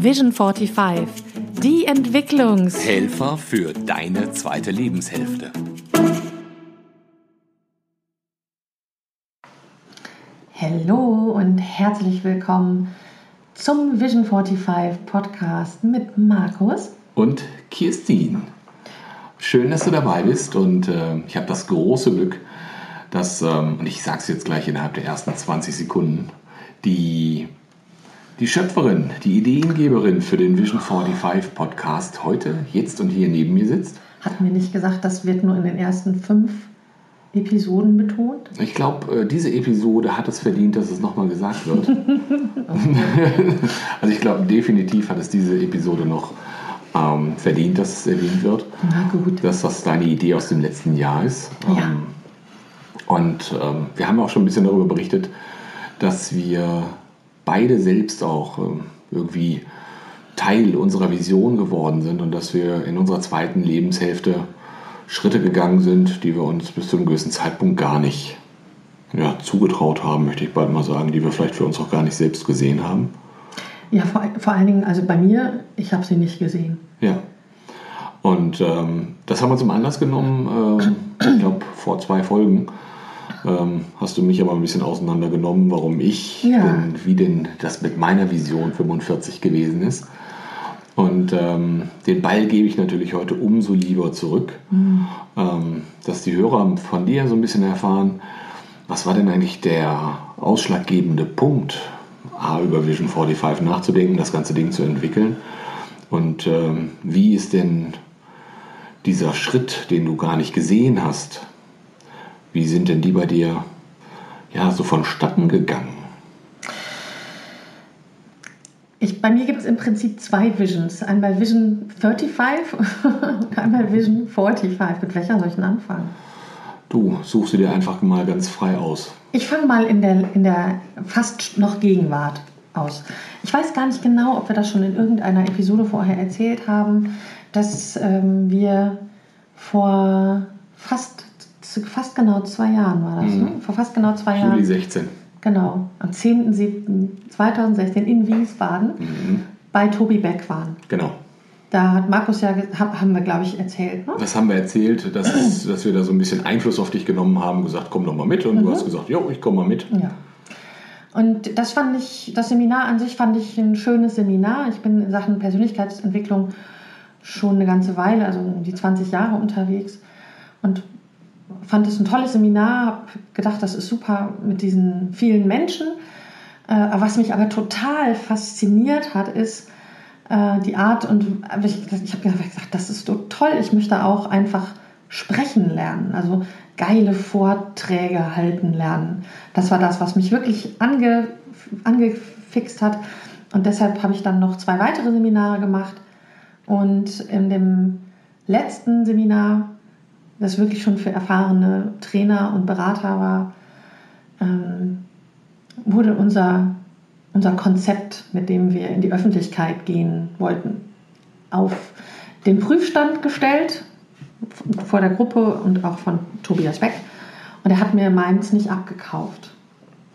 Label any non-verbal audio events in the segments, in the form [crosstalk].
Vision 45, die Entwicklungs... Helfer für deine zweite Lebenshälfte. Hallo und herzlich willkommen zum Vision 45 Podcast mit Markus und Kirstin. Schön, dass du dabei bist und äh, ich habe das große Glück, dass, ähm, und ich sage es jetzt gleich innerhalb der ersten 20 Sekunden, die, die Schöpferin, die Ideengeberin für den Vision 45 Podcast heute, jetzt und hier neben mir sitzt. Hat mir nicht gesagt, das wird nur in den ersten fünf Episoden betont? Ich glaube, äh, diese Episode hat es verdient, dass es nochmal gesagt wird. [laughs] also ich glaube, definitiv hat es diese Episode noch ähm, verdient, dass es erwähnt wird. Na gut. Dass das deine Idee aus dem letzten Jahr ist. Ja. Ähm, und ähm, wir haben auch schon ein bisschen darüber berichtet, dass wir beide selbst auch ähm, irgendwie Teil unserer Vision geworden sind und dass wir in unserer zweiten Lebenshälfte Schritte gegangen sind, die wir uns bis zu einem gewissen Zeitpunkt gar nicht ja, zugetraut haben, möchte ich bald mal sagen, die wir vielleicht für uns auch gar nicht selbst gesehen haben. Ja, vor, vor allen Dingen, also bei mir, ich habe sie nicht gesehen. Ja. Und ähm, das haben wir zum Anlass genommen, äh, ich glaube, vor zwei Folgen ähm, hast du mich aber ein bisschen auseinandergenommen, warum ich, Ja. denn, wie denn das mit meiner Vision 45 gewesen ist. Und ähm, den Ball gebe ich natürlich heute umso lieber zurück, ähm, dass die Hörer von dir so ein bisschen erfahren, was war denn eigentlich der ausschlaggebende Punkt, A, über Vision 45 nachzudenken, das ganze Ding zu entwickeln und ähm, wie ist denn dieser Schritt, den du gar nicht gesehen hast, wie sind denn die bei dir ja so vonstatten gegangen? Ich, bei mir gibt es im Prinzip zwei Visions. Einmal Vision 35 und einmal Vision 45. Mit welcher soll ich denn anfangen? Du suchst sie dir einfach mal ganz frei aus. Ich fange mal in der, in der fast noch Gegenwart aus. Ich weiß gar nicht genau, ob wir das schon in irgendeiner Episode vorher erzählt haben, dass ähm, wir vor fast, fast genau zwei Jahren war das, Mhm. ne? Vor fast genau zwei Juli Jahren. 16. Genau, am 10.07.2016 in Wiesbaden Mhm. bei Tobi Beck waren. Genau. Da hat Markus ja, hab- haben wir glaube ich erzählt, ne? Das haben wir erzählt, dass, es, [clears throat] dass wir da so ein bisschen Einfluss auf dich genommen haben, gesagt, komm doch mal mit. Und du hast gesagt, jo, ich komme mal mit. Ja. Und das fand ich, das Seminar an sich fand ich ein schönes Seminar. Ich bin in Sachen Persönlichkeitsentwicklung schon eine ganze Weile, also um die 20 Jahre unterwegs und fand es ein tolles Seminar, habe gedacht, das ist super mit diesen vielen Menschen. Äh, was mich aber total fasziniert hat, ist äh, die Art und ich, ich habe gesagt, das ist so toll, ich möchte auch einfach sprechen lernen, also geile Vorträge halten lernen. Das war das, was mich wirklich ange, angefixt hat. Und deshalb habe ich dann noch zwei weitere Seminare gemacht. Und in dem letzten Seminar, das wirklich schon für erfahrene Trainer und Berater war, ähm, wurde unser, unser Konzept, mit dem wir in die Öffentlichkeit gehen wollten, auf den Prüfstand gestellt vor der Gruppe und auch von Tobias Beck. Und er hat mir meins nicht abgekauft.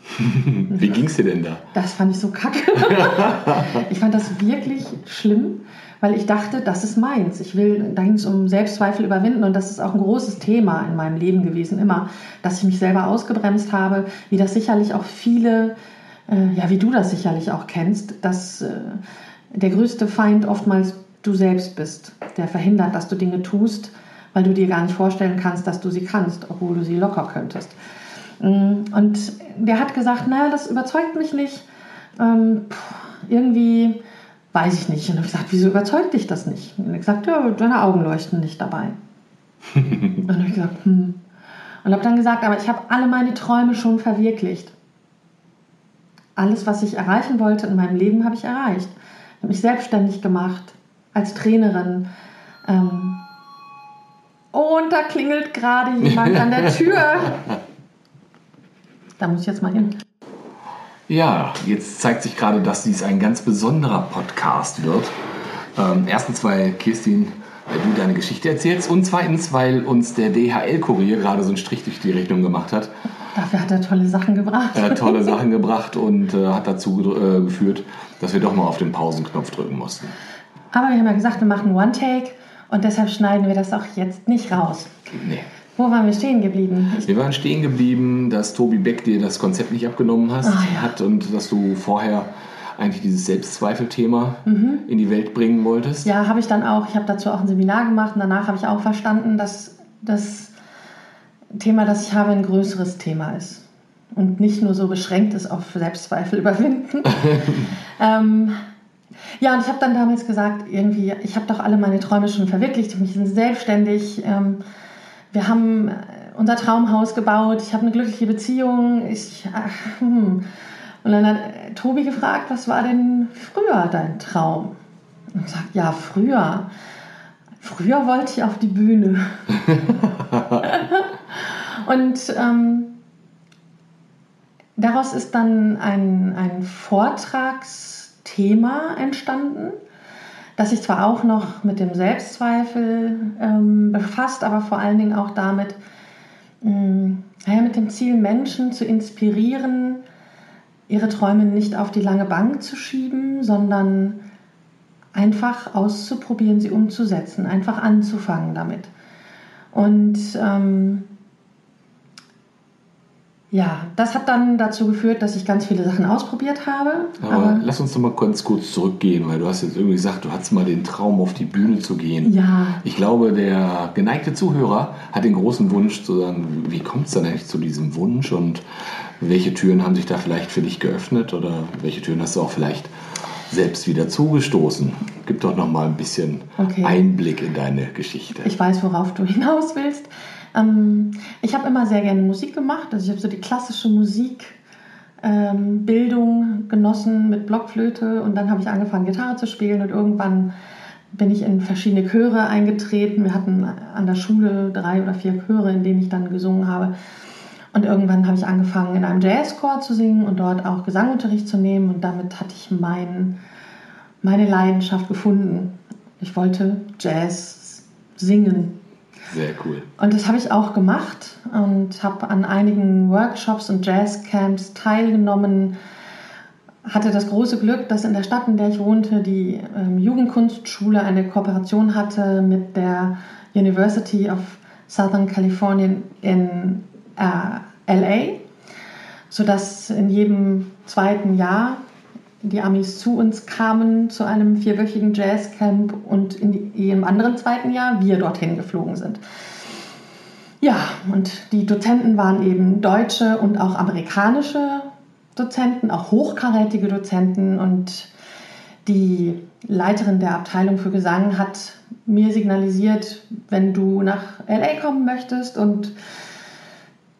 [laughs] Wie ging es dir denn da? Das fand ich so kacke. [laughs] ich fand das wirklich schlimm, weil ich dachte, das ist meins. Ich will, da ging es um Selbstzweifel überwinden und das ist auch ein großes Thema in meinem Leben gewesen, immer, dass ich mich selber ausgebremst habe, wie das sicherlich auch viele, äh, ja, wie du das sicherlich auch kennst, dass äh, der größte Feind oftmals du selbst bist, der verhindert, dass du Dinge tust, weil du dir gar nicht vorstellen kannst, dass du sie kannst, obwohl du sie locker könntest. Mm, Und der hat gesagt, naja, das überzeugt mich nicht. Ähm, irgendwie weiß ich nicht. Und ich gesagt, wieso überzeugt dich das nicht? Und er gesagt, ja, deine Augen leuchten nicht dabei. und [laughs] dann habe ich gesagt, hm. Und habe dann gesagt, aber ich habe alle meine Träume schon verwirklicht. Alles, was ich erreichen wollte in meinem Leben, habe ich erreicht. Ich habe mich selbstständig gemacht als Trainerin. Ähm, und da klingelt gerade jemand an der Tür. [laughs] Da muss ich jetzt mal hin. Ja, jetzt zeigt sich gerade, dass dies ein ganz besonderer Podcast wird. Ähm, erstens, weil Kirstin, weil du deine Geschichte erzählst und zweitens, weil uns der DHL-Kurier gerade so einen Strich durch die Rechnung gemacht hat Dafür hat er tolle Sachen gebracht. Er hat tolle [laughs] Sachen gebracht und äh, hat dazu äh, geführt, dass wir doch mal auf den Pausenknopf drücken mussten. Aber wir haben ja gesagt, wir machen One-Take und deshalb schneiden wir das auch jetzt nicht raus. Nee. Wo waren wir stehen geblieben? Ich, Wir waren stehen geblieben, dass Tobi Beck dir das Konzept nicht abgenommen hast, Ah, ja. hat und dass du vorher eigentlich dieses Selbstzweifelthema in die Welt bringen wolltest. Mhm. ja, habe ich dann auch. Ich habe dazu auch ein Seminar gemacht und danach habe ich auch verstanden, dass das Thema, das ich habe, ein größeres Thema ist. Und nicht nur so beschränkt ist auf Selbstzweifel [laughs] überwinden. [laughs] ähm, ja, und ich habe dann damals gesagt, irgendwie, ich habe doch alle meine Träume schon verwirklicht. Ich bin selbstständig. Ähm, wir haben äh, unser Traumhaus gebaut. Ich habe eine glückliche Beziehung. Ich, ach, hm. Und dann hat äh, Tobi gefragt, was war denn früher dein Traum? Und sagt, ja, früher. Früher wollte ich auf die Bühne. [laughs] und ähm, daraus ist dann ein, ein Vortragsthema entstanden, das sich zwar auch noch mit dem Selbstzweifel ähm, befasst, aber vor allen Dingen auch damit, mh, naja, mit dem Ziel, Menschen zu inspirieren, ihre Träume nicht auf die lange Bank zu schieben, sondern einfach auszuprobieren, sie umzusetzen, einfach anzufangen damit. Und ähm, ja, das hat dann dazu geführt, dass ich ganz viele Sachen ausprobiert habe. Aber lass uns doch mal ganz kurz zurückgehen, weil du hast jetzt irgendwie gesagt, du hattest mal den Traum, auf die Bühne zu gehen. ja, Ich glaube, der geneigte Zuhörer hat den großen Wunsch zu sagen, wie kommt es dann eigentlich zu diesem Wunsch und welche Türen haben sich da vielleicht für dich geöffnet oder welche Türen hast du auch vielleicht selbst wieder zugestoßen? Gib doch noch mal ein bisschen Okay. Einblick in deine Geschichte. ich weiß, worauf du [laughs] hinaus willst. Ähm, ich habe immer sehr gerne Musik gemacht. Also ich habe so die klassische Musik. Ähm, Bildung genossen mit Blockflöte und dann habe ich angefangen Gitarre zu spielen und irgendwann bin ich in verschiedene Chöre eingetreten. Wir hatten an der Schule drei oder vier Chöre, in denen ich dann gesungen habe. Und irgendwann habe ich angefangen, in einem Jazzchor zu singen und dort auch Gesangunterricht zu nehmen. Und damit hatte ich mein, meine Leidenschaft gefunden. Ich wollte Jazz singen. Sehr cool. Und das habe ich auch gemacht und habe an einigen Workshops und Jazzcamps teilgenommen. Hatte das große Glück, dass in der Stadt, in der ich wohnte, die ähm, Jugendkunstschule eine Kooperation hatte mit der University of Southern California in äh, LA, sodass in jedem zweiten Jahr die Amis zu uns kamen zu einem vierwöchigen Jazzcamp und in jedem anderen zweiten Jahr wir dorthin geflogen sind. Ja, und die Dozenten waren eben deutsche und auch amerikanische Dozenten, auch hochkarätige Dozenten und die Leiterin der Abteilung für Gesang hat mir signalisiert, wenn du nach LA kommen möchtest und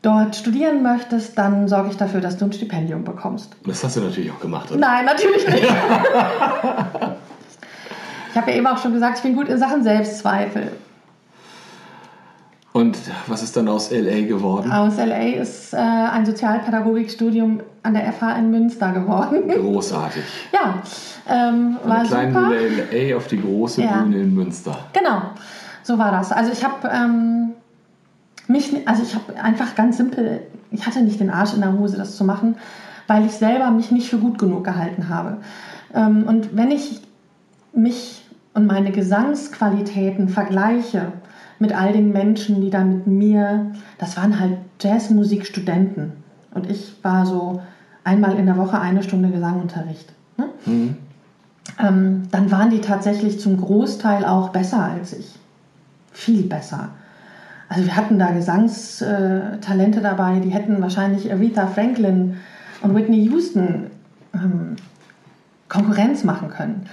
dort studieren möchtest, dann sorge ich dafür, dass du ein Stipendium bekommst. Das hast du natürlich auch gemacht. Oder? Nein, natürlich nicht. [laughs] ich habe ja eben auch schon gesagt, ich bin gut in Sachen Selbstzweifel. Und was ist dann aus LA geworden? Aus LA ist äh, ein Sozialpädagogikstudium an der FH in Münster geworden. Großartig. [laughs] ja, ähm, Von war der kleinen super. Bühne LA auf die große Ja. Bühne in Münster. Genau, so war das. Also ich habe ähm, mich, also ich habe einfach ganz simpel, ich hatte nicht den Arsch in der Hose, das zu machen, weil ich selber mich nicht für gut genug gehalten habe. Ähm, und wenn ich mich und meine Gesangsqualitäten vergleiche mit all den Menschen, die da mit mir, das waren halt Jazzmusikstudenten. Und ich war so einmal in der Woche eine Stunde Gesangunterricht. Ne? Mhm. ähm, dann waren die tatsächlich zum Großteil auch besser als ich. Viel besser. Also wir hatten da Gesangstalente dabei, die hätten wahrscheinlich Aretha Franklin und Whitney Houston ähm, Konkurrenz machen können.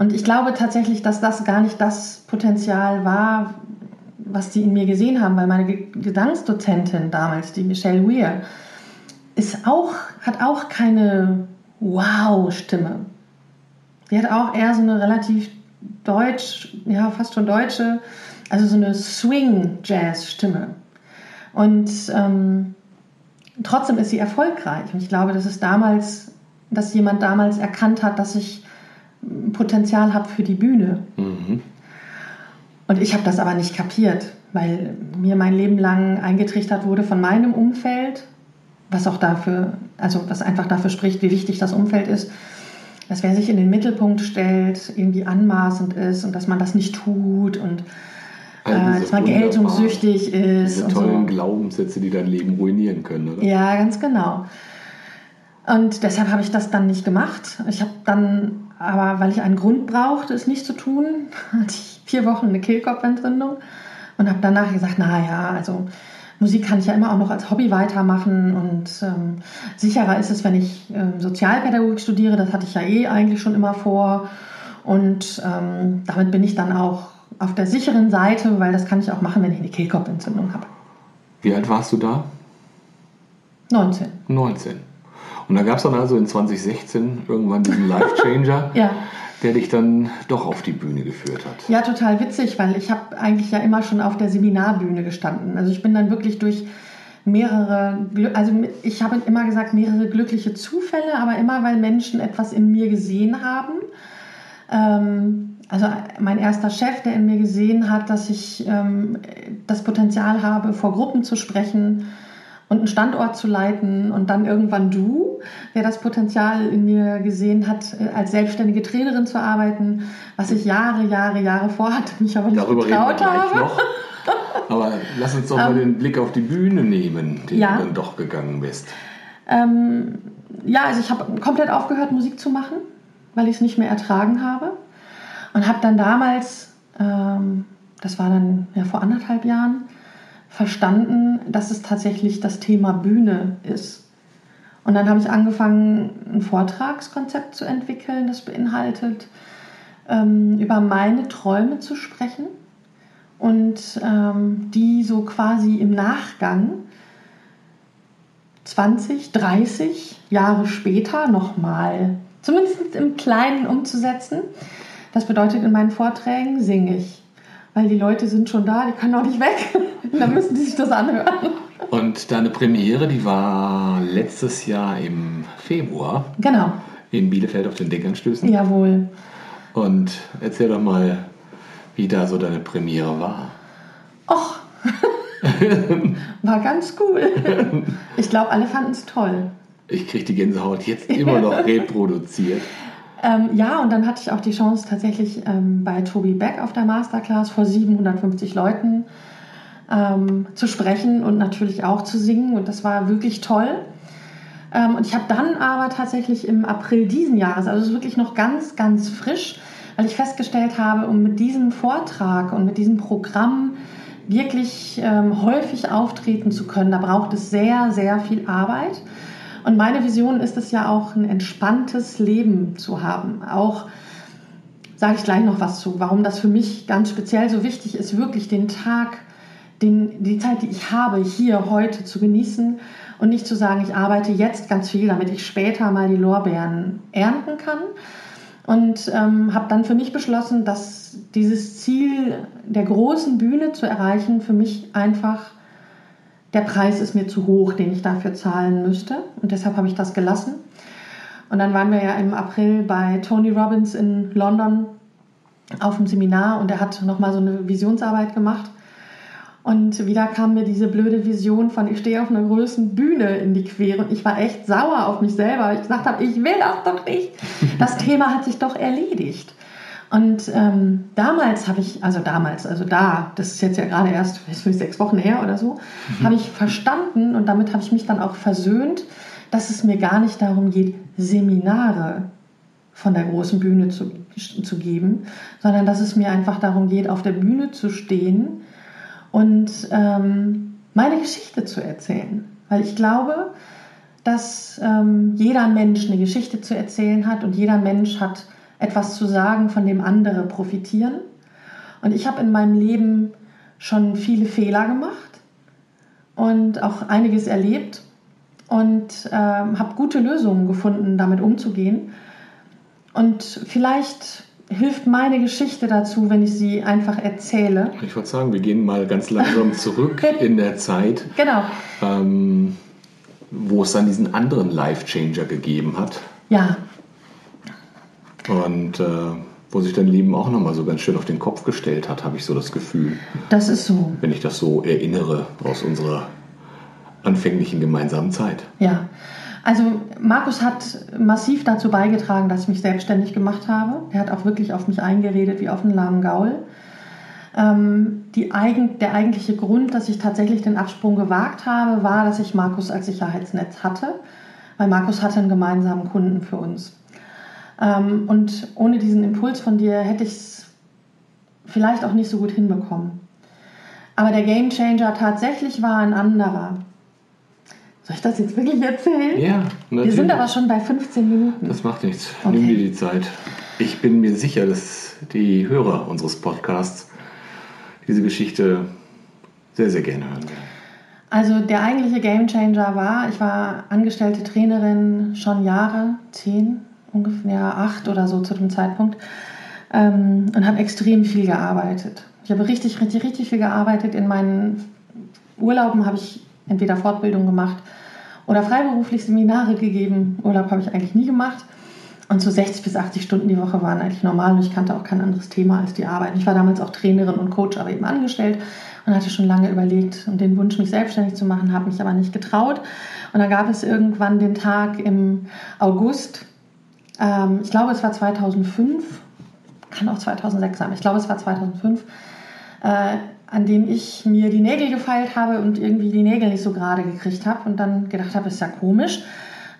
Und ich glaube tatsächlich, dass das gar nicht das Potenzial war, was die in mir gesehen haben, weil meine Ge- Gesangsdozentin damals, die Michelle Weir, ist auch, hat auch keine Wow-Stimme. Die hat auch eher so eine relativ deutsch, ja, fast schon deutsche, also so eine Swing-Jazz-Stimme. Und ähm, trotzdem ist sie erfolgreich. Und ich glaube, dass es damals, dass jemand damals erkannt hat, dass ich Potenzial habe für die Bühne. Mhm. Und ich habe das aber nicht kapiert, weil mir mein Leben lang eingetrichtert wurde von meinem Umfeld, was auch dafür, also was einfach dafür spricht, wie wichtig das Umfeld ist, dass wer sich in den Mittelpunkt stellt, irgendwie anmaßend ist und dass man das nicht tut und äh, dass man geltungssüchtig ist. Diese tollen so. Glaubenssätze, die dein Leben ruinieren können, oder? Ja, ganz genau. Und deshalb habe ich das dann nicht gemacht. Ich habe dann, aber weil ich einen Grund brauchte, es nicht zu tun, [laughs] hatte ich vier Wochen eine Kehlkopfentzündung und habe danach gesagt, naja, also Musik kann ich ja immer auch noch als Hobby weitermachen und ähm, sicherer ist es, wenn ich ähm, Sozialpädagogik studiere. Das hatte ich ja eh eigentlich schon immer vor und ähm, damit bin ich dann auch auf der sicheren Seite, weil das kann ich auch machen, wenn ich eine Kehlkopfentzündung habe. Wie alt warst du da? 19. 19. Und da gab es dann also in 2016 irgendwann diesen Life Changer. [laughs] ja der dich dann doch auf die Bühne geführt hat. Ja, total witzig, weil ich habe eigentlich ja immer schon auf der Seminarbühne gestanden. Also ich bin dann wirklich durch mehrere, also ich habe immer gesagt, mehrere glückliche Zufälle, aber immer, weil Menschen etwas in mir gesehen haben. Ähm, also mein erster Chef, der in mir gesehen hat, dass ich ähm, das Potenzial habe, vor Gruppen zu sprechen, und einen Standort zu leiten und dann irgendwann du, der das Potenzial in mir gesehen hat, äh, als selbstständige Trainerin zu arbeiten, was ich Jahre, Jahre, Jahre vorhatte, mich aber nicht Darüber getraut habe. Noch. [laughs] Aber lass uns doch mal um, ähm, den Blick auf die Bühne nehmen, den ja. du dann doch gegangen bist. Ähm, ja, also ich habe komplett aufgehört, Musik zu machen, weil ich es nicht mehr ertragen habe. Und habe dann damals, ähm, das war dann ja vor anderthalb Jahren, verstanden, dass es tatsächlich das Thema Bühne ist. Und dann habe ich angefangen, ein Vortragskonzept zu entwickeln, das beinhaltet, ähm, über meine Träume zu sprechen und ähm, die so quasi im Nachgang 20, 30 Jahre später nochmal, zumindest im Kleinen umzusetzen. Das bedeutet, in meinen Vorträgen singe ich weil die Leute sind schon da, die können auch nicht weg. [laughs] dann müssen die sich das anhören. Und deine Premiere, die war letztes Jahr im Februar. Genau. In Bielefeld auf den Denkanstößen. Jawohl. Und erzähl doch mal, wie da so deine Premiere war. Och, [laughs] war ganz cool. Ich glaube, alle fanden es toll. Ich kriege die Gänsehaut jetzt immer noch [laughs] reproduziert. Ähm, ja, und dann hatte ich auch die Chance, tatsächlich ähm, bei Tobi Beck auf der Masterclass vor 750 Leuten ähm, zu sprechen und natürlich auch zu singen. Und das war wirklich toll. Ähm, und ich habe dann aber tatsächlich im April diesen Jahres, also wirklich noch ganz, ganz frisch, weil ich festgestellt habe, um mit diesem Vortrag und mit diesem Programm wirklich ähm, häufig auftreten zu können, da braucht es sehr, sehr viel Arbeit. Und meine Vision ist es ja auch, ein entspanntes Leben zu haben. Auch sage ich gleich noch was zu, warum das für mich ganz speziell so wichtig ist, wirklich den Tag, den, die Zeit, die ich habe, hier heute zu genießen und nicht zu sagen, ich arbeite jetzt ganz viel, damit ich später mal die Lorbeeren ernten kann. Und ähm, habe dann für mich beschlossen, dass dieses Ziel der großen Bühne zu erreichen für mich einfach der Preis ist mir zu hoch, den ich dafür zahlen müsste. Und deshalb habe ich das gelassen. Und dann waren wir ja im April bei Tony Robbins in London auf dem Seminar und er hat nochmal so eine Visionsarbeit gemacht. Und wieder kam mir diese blöde Vision von, ich stehe auf einer größeren Bühne in die Quere und ich war echt sauer auf mich selber. Ich gesagt habe, ich will das doch nicht. Das Thema hat sich doch erledigt. Und ähm, damals habe ich, also damals, also da, das ist jetzt ja gerade erst sechs Wochen her oder so, mhm. habe ich verstanden und damit habe ich mich dann auch versöhnt, dass es mir gar nicht darum geht, Seminare von der großen Bühne zu, zu geben, sondern dass es mir einfach darum geht, auf der Bühne zu stehen und ähm, meine Geschichte zu erzählen. Weil ich glaube, dass ähm, jeder Mensch eine Geschichte zu erzählen hat und jeder Mensch hat etwas zu sagen, von dem andere profitieren. Und ich habe in meinem Leben schon viele Fehler gemacht und auch einiges erlebt und äh, habe gute Lösungen gefunden, damit umzugehen. Und vielleicht hilft meine Geschichte dazu, wenn ich sie einfach erzähle. Ich würde sagen, wir gehen mal ganz langsam [laughs] zurück in der Zeit. Genau. Ähm, wo es dann diesen anderen Life-Changer gegeben hat. Ja. Und äh, wo sich dein Leben auch nochmal so ganz schön auf den Kopf gestellt hat, habe ich so das Gefühl. Das ist so. Wenn ich das so erinnere aus unserer anfänglichen gemeinsamen Zeit. Ja, also Markus hat massiv dazu beigetragen, dass ich mich selbstständig gemacht habe. Er hat auch wirklich auf mich eingeredet wie auf einen lahmen Gaul. Ähm, die eigen, der eigentliche Grund, dass ich tatsächlich den Absprung gewagt habe, war, dass ich Markus als Sicherheitsnetz hatte, weil Markus hatte einen gemeinsamen Kunden für uns. Ähm, und ohne diesen Impuls von dir hätte ich es vielleicht auch nicht so gut hinbekommen. Aber der Game Changer tatsächlich war ein anderer. Soll ich das jetzt wirklich erzählen? Ja, natürlich. Wir sind aber schon bei 15 Minuten. Das macht nichts. Okay. Nimm dir die Zeit. Ich bin mir sicher, dass die Hörer unseres Podcasts diese Geschichte sehr, sehr gerne hören werden. Also der eigentliche Game Changer war, ich war angestellte Trainerin schon Jahre, zehn, ungefähr acht oder so zu dem Zeitpunkt ähm, und habe extrem viel gearbeitet. Ich habe richtig, richtig, richtig viel gearbeitet. In meinen Urlauben habe ich entweder Fortbildung gemacht oder freiberuflich Seminare gegeben. Urlaub habe ich eigentlich nie gemacht. Und so 60 bis 80 Stunden die Woche waren eigentlich normal und ich kannte auch kein anderes Thema als die Arbeit. Ich war damals auch Trainerin und Coach, aber eben angestellt und hatte schon lange überlegt und den Wunsch, mich selbstständig zu machen, habe mich aber nicht getraut. Und dann gab es irgendwann den Tag im August, ähm, ich glaube es war 2005, kann auch 2006 sein, ich glaube es war 2005, äh, an dem ich mir die Nägel gefeilt habe und irgendwie die Nägel nicht so gerade gekriegt habe und dann gedacht habe, ist ja komisch.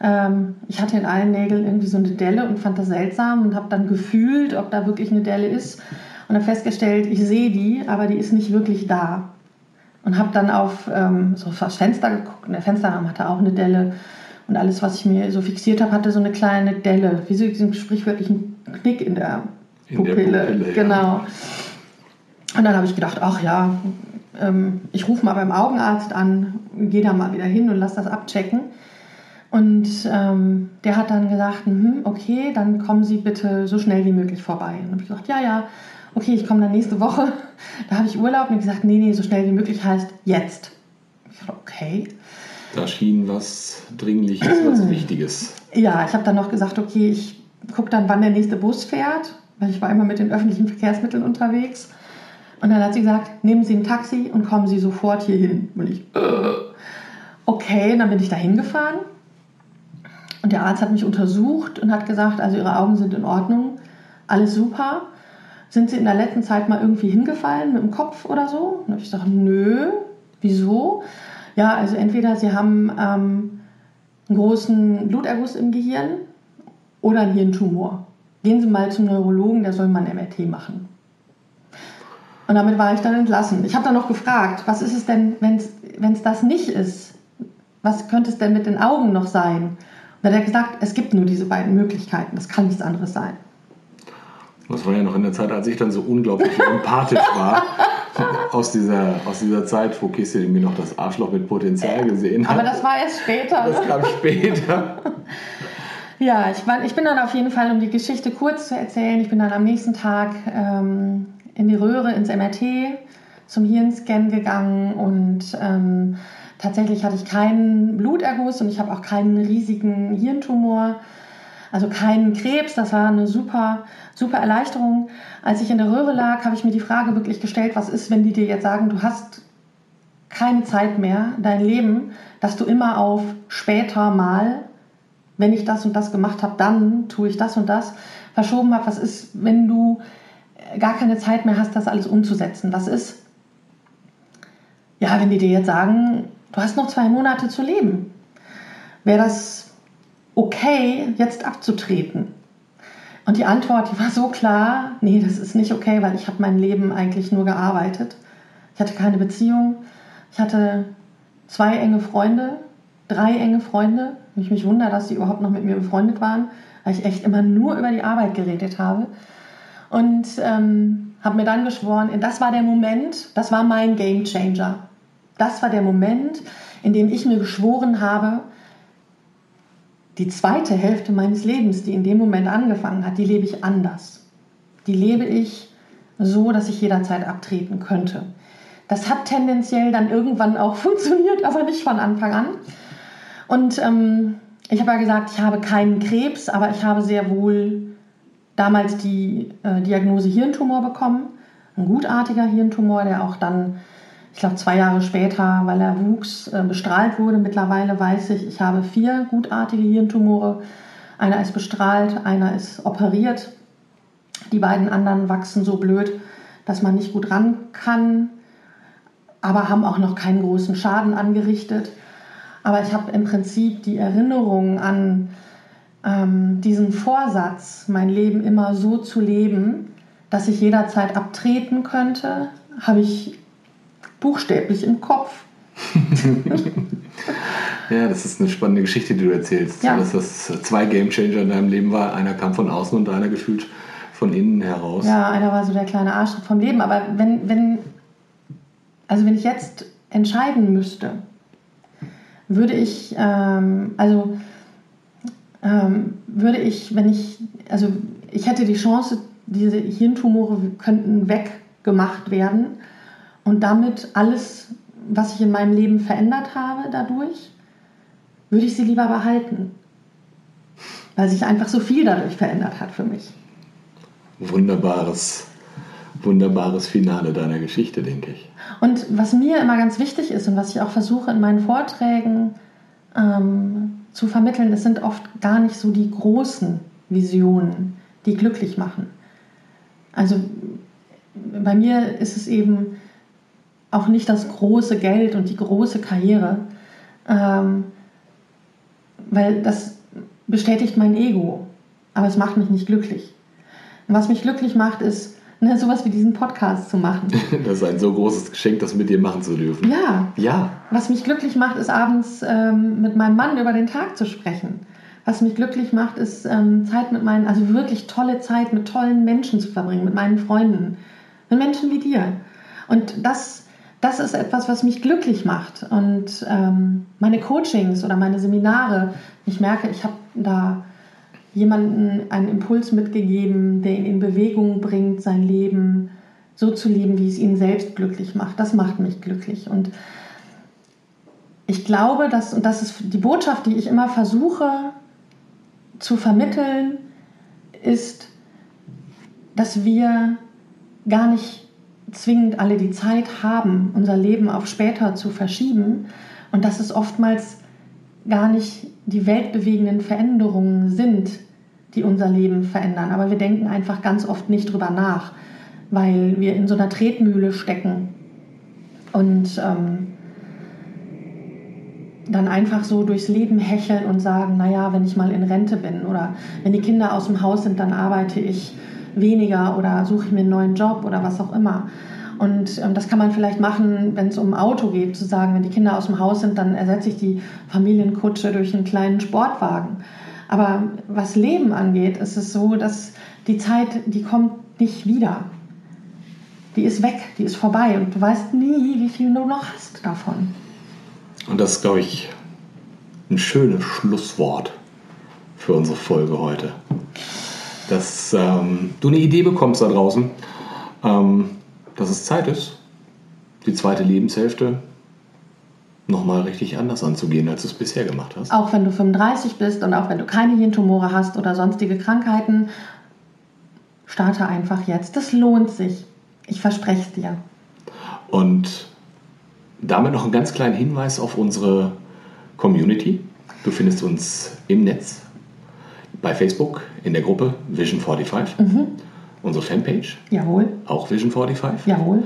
Ähm, ich hatte in allen Nägeln irgendwie so eine Delle und fand das seltsam und habe dann gefühlt, ob da wirklich eine Delle ist und habe festgestellt, ich sehe die, aber die ist nicht wirklich da. Und habe dann auf ähm, so das Fenster geguckt und der Fensterrahmen hatte auch eine Delle und alles, was ich mir so fixiert habe, hatte so eine kleine Delle, wie so diesen sprichwörtlichen Knick in der Pupille. In der Pupille genau. Ja. Und dann habe ich gedacht, ach ja, ähm, ich rufe mal beim Augenarzt an, gehe da mal wieder hin und lass das abchecken. Und ähm, der hat dann gesagt, hm, okay, dann kommen Sie bitte so schnell wie möglich vorbei. Und habe ich gesagt, ja, ja, okay, ich komme dann nächste Woche. [laughs] Da habe ich Urlaub und gesagt, nee, nee, so schnell wie möglich heißt jetzt. Ich dachte, okay. Da schien was Dringliches, was Wichtiges. Ja, ich habe dann noch gesagt, okay, ich gucke dann, wann der nächste Bus fährt, weil ich war immer mit den öffentlichen Verkehrsmitteln unterwegs. Und dann hat sie gesagt, nehmen Sie ein Taxi und kommen Sie sofort hier hin. Und ich, äh, okay, dann bin ich da hingefahren. Und der Arzt hat mich untersucht und hat gesagt, also Ihre Augen sind in Ordnung, alles super. Sind Sie in der letzten Zeit mal irgendwie hingefallen mit dem Kopf oder so? Und dann habe ich gesagt, nö, wieso? Ja, also entweder Sie haben ähm, einen großen Bluterguss im Gehirn oder einen Hirntumor. Gehen Sie mal zum Neurologen, der soll mal ein MRT machen. Und damit war ich dann entlassen. Ich habe dann noch gefragt, was ist es denn, wenn es das nicht ist? Was könnte es denn mit den Augen noch sein? Und dann hat er gesagt, es gibt nur diese beiden Möglichkeiten, das kann nichts anderes sein. Das war ja noch in der Zeit, als ich dann so unglaublich empathisch war. [laughs] Aus dieser, aus dieser Zeit, wo Kissi mir noch das Arschloch mit Potenzial gesehen hat. Aber das war erst später. Das kam später. ja, ich, war, ich bin dann auf jeden Fall, um die Geschichte kurz zu erzählen, ich bin dann am nächsten Tag ähm, in die Röhre, ins MRT, zum Hirnscan gegangen und ähm, tatsächlich hatte ich keinen Bluterguss und ich habe auch keinen riesigen Hirntumor, also keinen Krebs. Das war eine super, super Erleichterung. Als ich in der Röhre lag, habe ich mir die Frage wirklich gestellt, was ist, wenn die dir jetzt sagen, du hast keine Zeit mehr, dein Leben, dass du immer auf später mal, wenn ich das und das gemacht habe, dann tue ich das und das, verschoben habe. Was ist, wenn du gar keine Zeit mehr hast, das alles umzusetzen. Was ist, ja, wenn die dir jetzt sagen, du hast noch zwei Monate zu leben, wäre das okay, jetzt abzutreten? Und die Antwort, die war so klar, nee, das ist nicht okay, weil ich habe mein Leben eigentlich nur gearbeitet. Ich hatte keine Beziehung. Ich hatte zwei enge Freunde, drei enge Freunde. Ich mich wundere, dass sie überhaupt noch mit mir befreundet waren, weil ich echt immer nur über die Arbeit geredet habe und ähm, habe mir dann geschworen, das war der Moment, das war mein Game Changer. Das war der Moment, in dem ich mir geschworen habe, die zweite Hälfte meines Lebens, die in dem Moment angefangen hat, die lebe ich anders. Die lebe ich so, dass ich jederzeit abtreten könnte. Das hat tendenziell dann irgendwann auch [laughs] funktioniert, aber nicht von Anfang an. Und ähm, ich habe ja gesagt, ich habe keinen Krebs, aber ich habe sehr wohl damals die äh, Diagnose Hirntumor bekommen. Ein gutartiger Hirntumor, der auch dann, ich glaube, zwei Jahre später, weil er wuchs, äh, bestrahlt wurde. Mittlerweile weiß ich, ich habe vier gutartige Hirntumore. Einer ist bestrahlt, einer ist operiert. Die beiden anderen wachsen so blöd, dass man nicht gut ran kann, aber haben auch noch keinen großen Schaden angerichtet. Aber ich habe im Prinzip die Erinnerung an ähm, diesen Vorsatz, mein Leben immer so zu leben, dass ich jederzeit abtreten könnte, habe ich buchstäblich im Kopf. [laughs] ja, das ist eine spannende Geschichte, die du erzählst. Ja. Dass das zwei Gamechanger in deinem Leben war. Einer kam von außen und einer gefühlt von innen heraus. Ja, einer war so der kleine Arschtritt vom Leben. Aber wenn, wenn, also wenn ich jetzt entscheiden müsste, würde ich, ähm, also ähm, würde ich, wenn ich, also ich hätte die Chance, diese Hirntumore könnten weggemacht werden und damit alles, was ich in meinem Leben verändert habe dadurch, würde ich sie lieber behalten. Weil sich einfach so viel dadurch verändert hat für mich. Wunderbares, wunderbares Finale deiner Geschichte, denke ich. Und was mir immer ganz wichtig ist und was ich auch versuche in meinen Vorträgen ähm, zu vermitteln, das sind oft gar nicht so die großen Visionen, die glücklich machen. Also bei mir ist es eben auch nicht das große Geld und die große Karriere, ähm, weil das bestätigt mein Ego, aber es macht mich nicht glücklich. Und was mich glücklich macht, ist, ne, sowas wie diesen Podcast zu machen. [laughs] Das ist ein so großes Geschenk, das mit dir machen zu dürfen. Ja. Ja. Was mich glücklich macht, ist abends ähm, mit meinem Mann über den Tag zu sprechen. Was mich glücklich macht, ist ähm, Zeit mit meinen, also wirklich tolle Zeit mit tollen Menschen zu verbringen, mit meinen Freunden, mit Menschen wie dir. Und das, das ist etwas, was mich glücklich macht. Und ähm, meine Coachings oder meine Seminare, ich merke, ich habe da jemanden einen Impuls mitgegeben, der ihn in Bewegung bringt, sein Leben so zu leben, wie es ihn selbst glücklich macht. Das macht mich glücklich. Und ich glaube, dass, und das ist die Botschaft, die ich immer versuche zu vermitteln, ist, dass wir gar nicht zwingend alle die Zeit haben, unser Leben auf später zu verschieben und dass es oftmals gar nicht die weltbewegenden Veränderungen sind, die unser Leben verändern. Aber wir denken einfach ganz oft nicht drüber nach, weil wir in so einer Tretmühle stecken und ähm, dann einfach so durchs Leben hecheln und sagen, naja, wenn ich mal in Rente bin oder wenn die Kinder aus dem Haus sind, dann arbeite ich weniger oder suche ich mir einen neuen Job oder was auch immer. Und ähm, das kann man vielleicht machen, wenn es um Auto geht, zu sagen, wenn die Kinder aus dem Haus sind, dann ersetze ich die Familienkutsche durch einen kleinen Sportwagen. Aber was Leben angeht, ist es so, dass die Zeit, die kommt nicht wieder. Die ist weg, die ist vorbei und du weißt nie, wie viel du noch hast davon. Und das ist, glaube ich, ein schönes Schlusswort für unsere Folge heute. Dass ähm, du eine Idee bekommst da draußen, ähm, dass es Zeit ist, die zweite Lebenshälfte nochmal richtig anders anzugehen, als du es bisher gemacht hast. Auch wenn du 35 bist und auch wenn du keine Hirntumore hast oder sonstige Krankheiten, starte einfach jetzt. Das lohnt sich. Ich verspreche es dir. Und damit noch einen ganz kleinen Hinweis auf unsere Community. Du findest uns im Netz, bei Facebook, in der Gruppe Vision 45. Mhm. Unsere Fanpage. Jawohl. Auch Vision 45. Jawohl.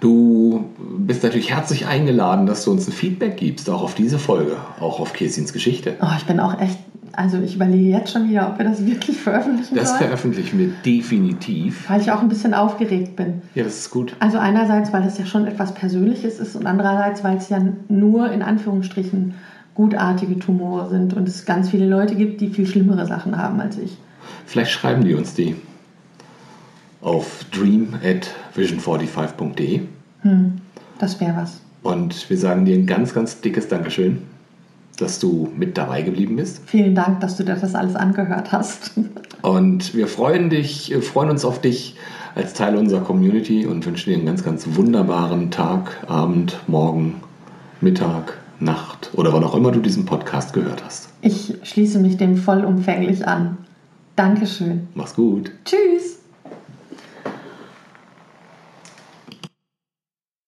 Du bist natürlich herzlich eingeladen, dass du uns ein Feedback gibst, auch auf diese Folge, auch auf Kirstins Geschichte. Oh, ich bin auch echt, also ich überlege jetzt schon wieder, ob wir das wirklich veröffentlichen Das sollen. veröffentlichen wir definitiv. Weil ich auch ein bisschen aufgeregt bin. Ja, das ist gut. Also einerseits, weil es ja schon etwas Persönliches ist und andererseits, weil es ja nur in Anführungsstrichen gutartige Tumore sind und es ganz viele Leute gibt, die viel schlimmere Sachen haben als ich. Vielleicht schreiben die uns die auf dream at vision45.de. Hm, das wäre was. Und wir sagen dir ein ganz, ganz dickes Dankeschön, dass du mit dabei geblieben bist. Vielen Dank, dass du dir das alles angehört hast. Und wir freuen dich, freuen uns auf dich als Teil unserer Community und wünschen dir einen ganz, ganz wunderbaren Tag, Abend, Morgen, Mittag, Nacht oder wann auch immer du diesen Podcast gehört hast. Ich schließe mich dem vollumfänglich an. Dankeschön. Mach's gut. Tschüss.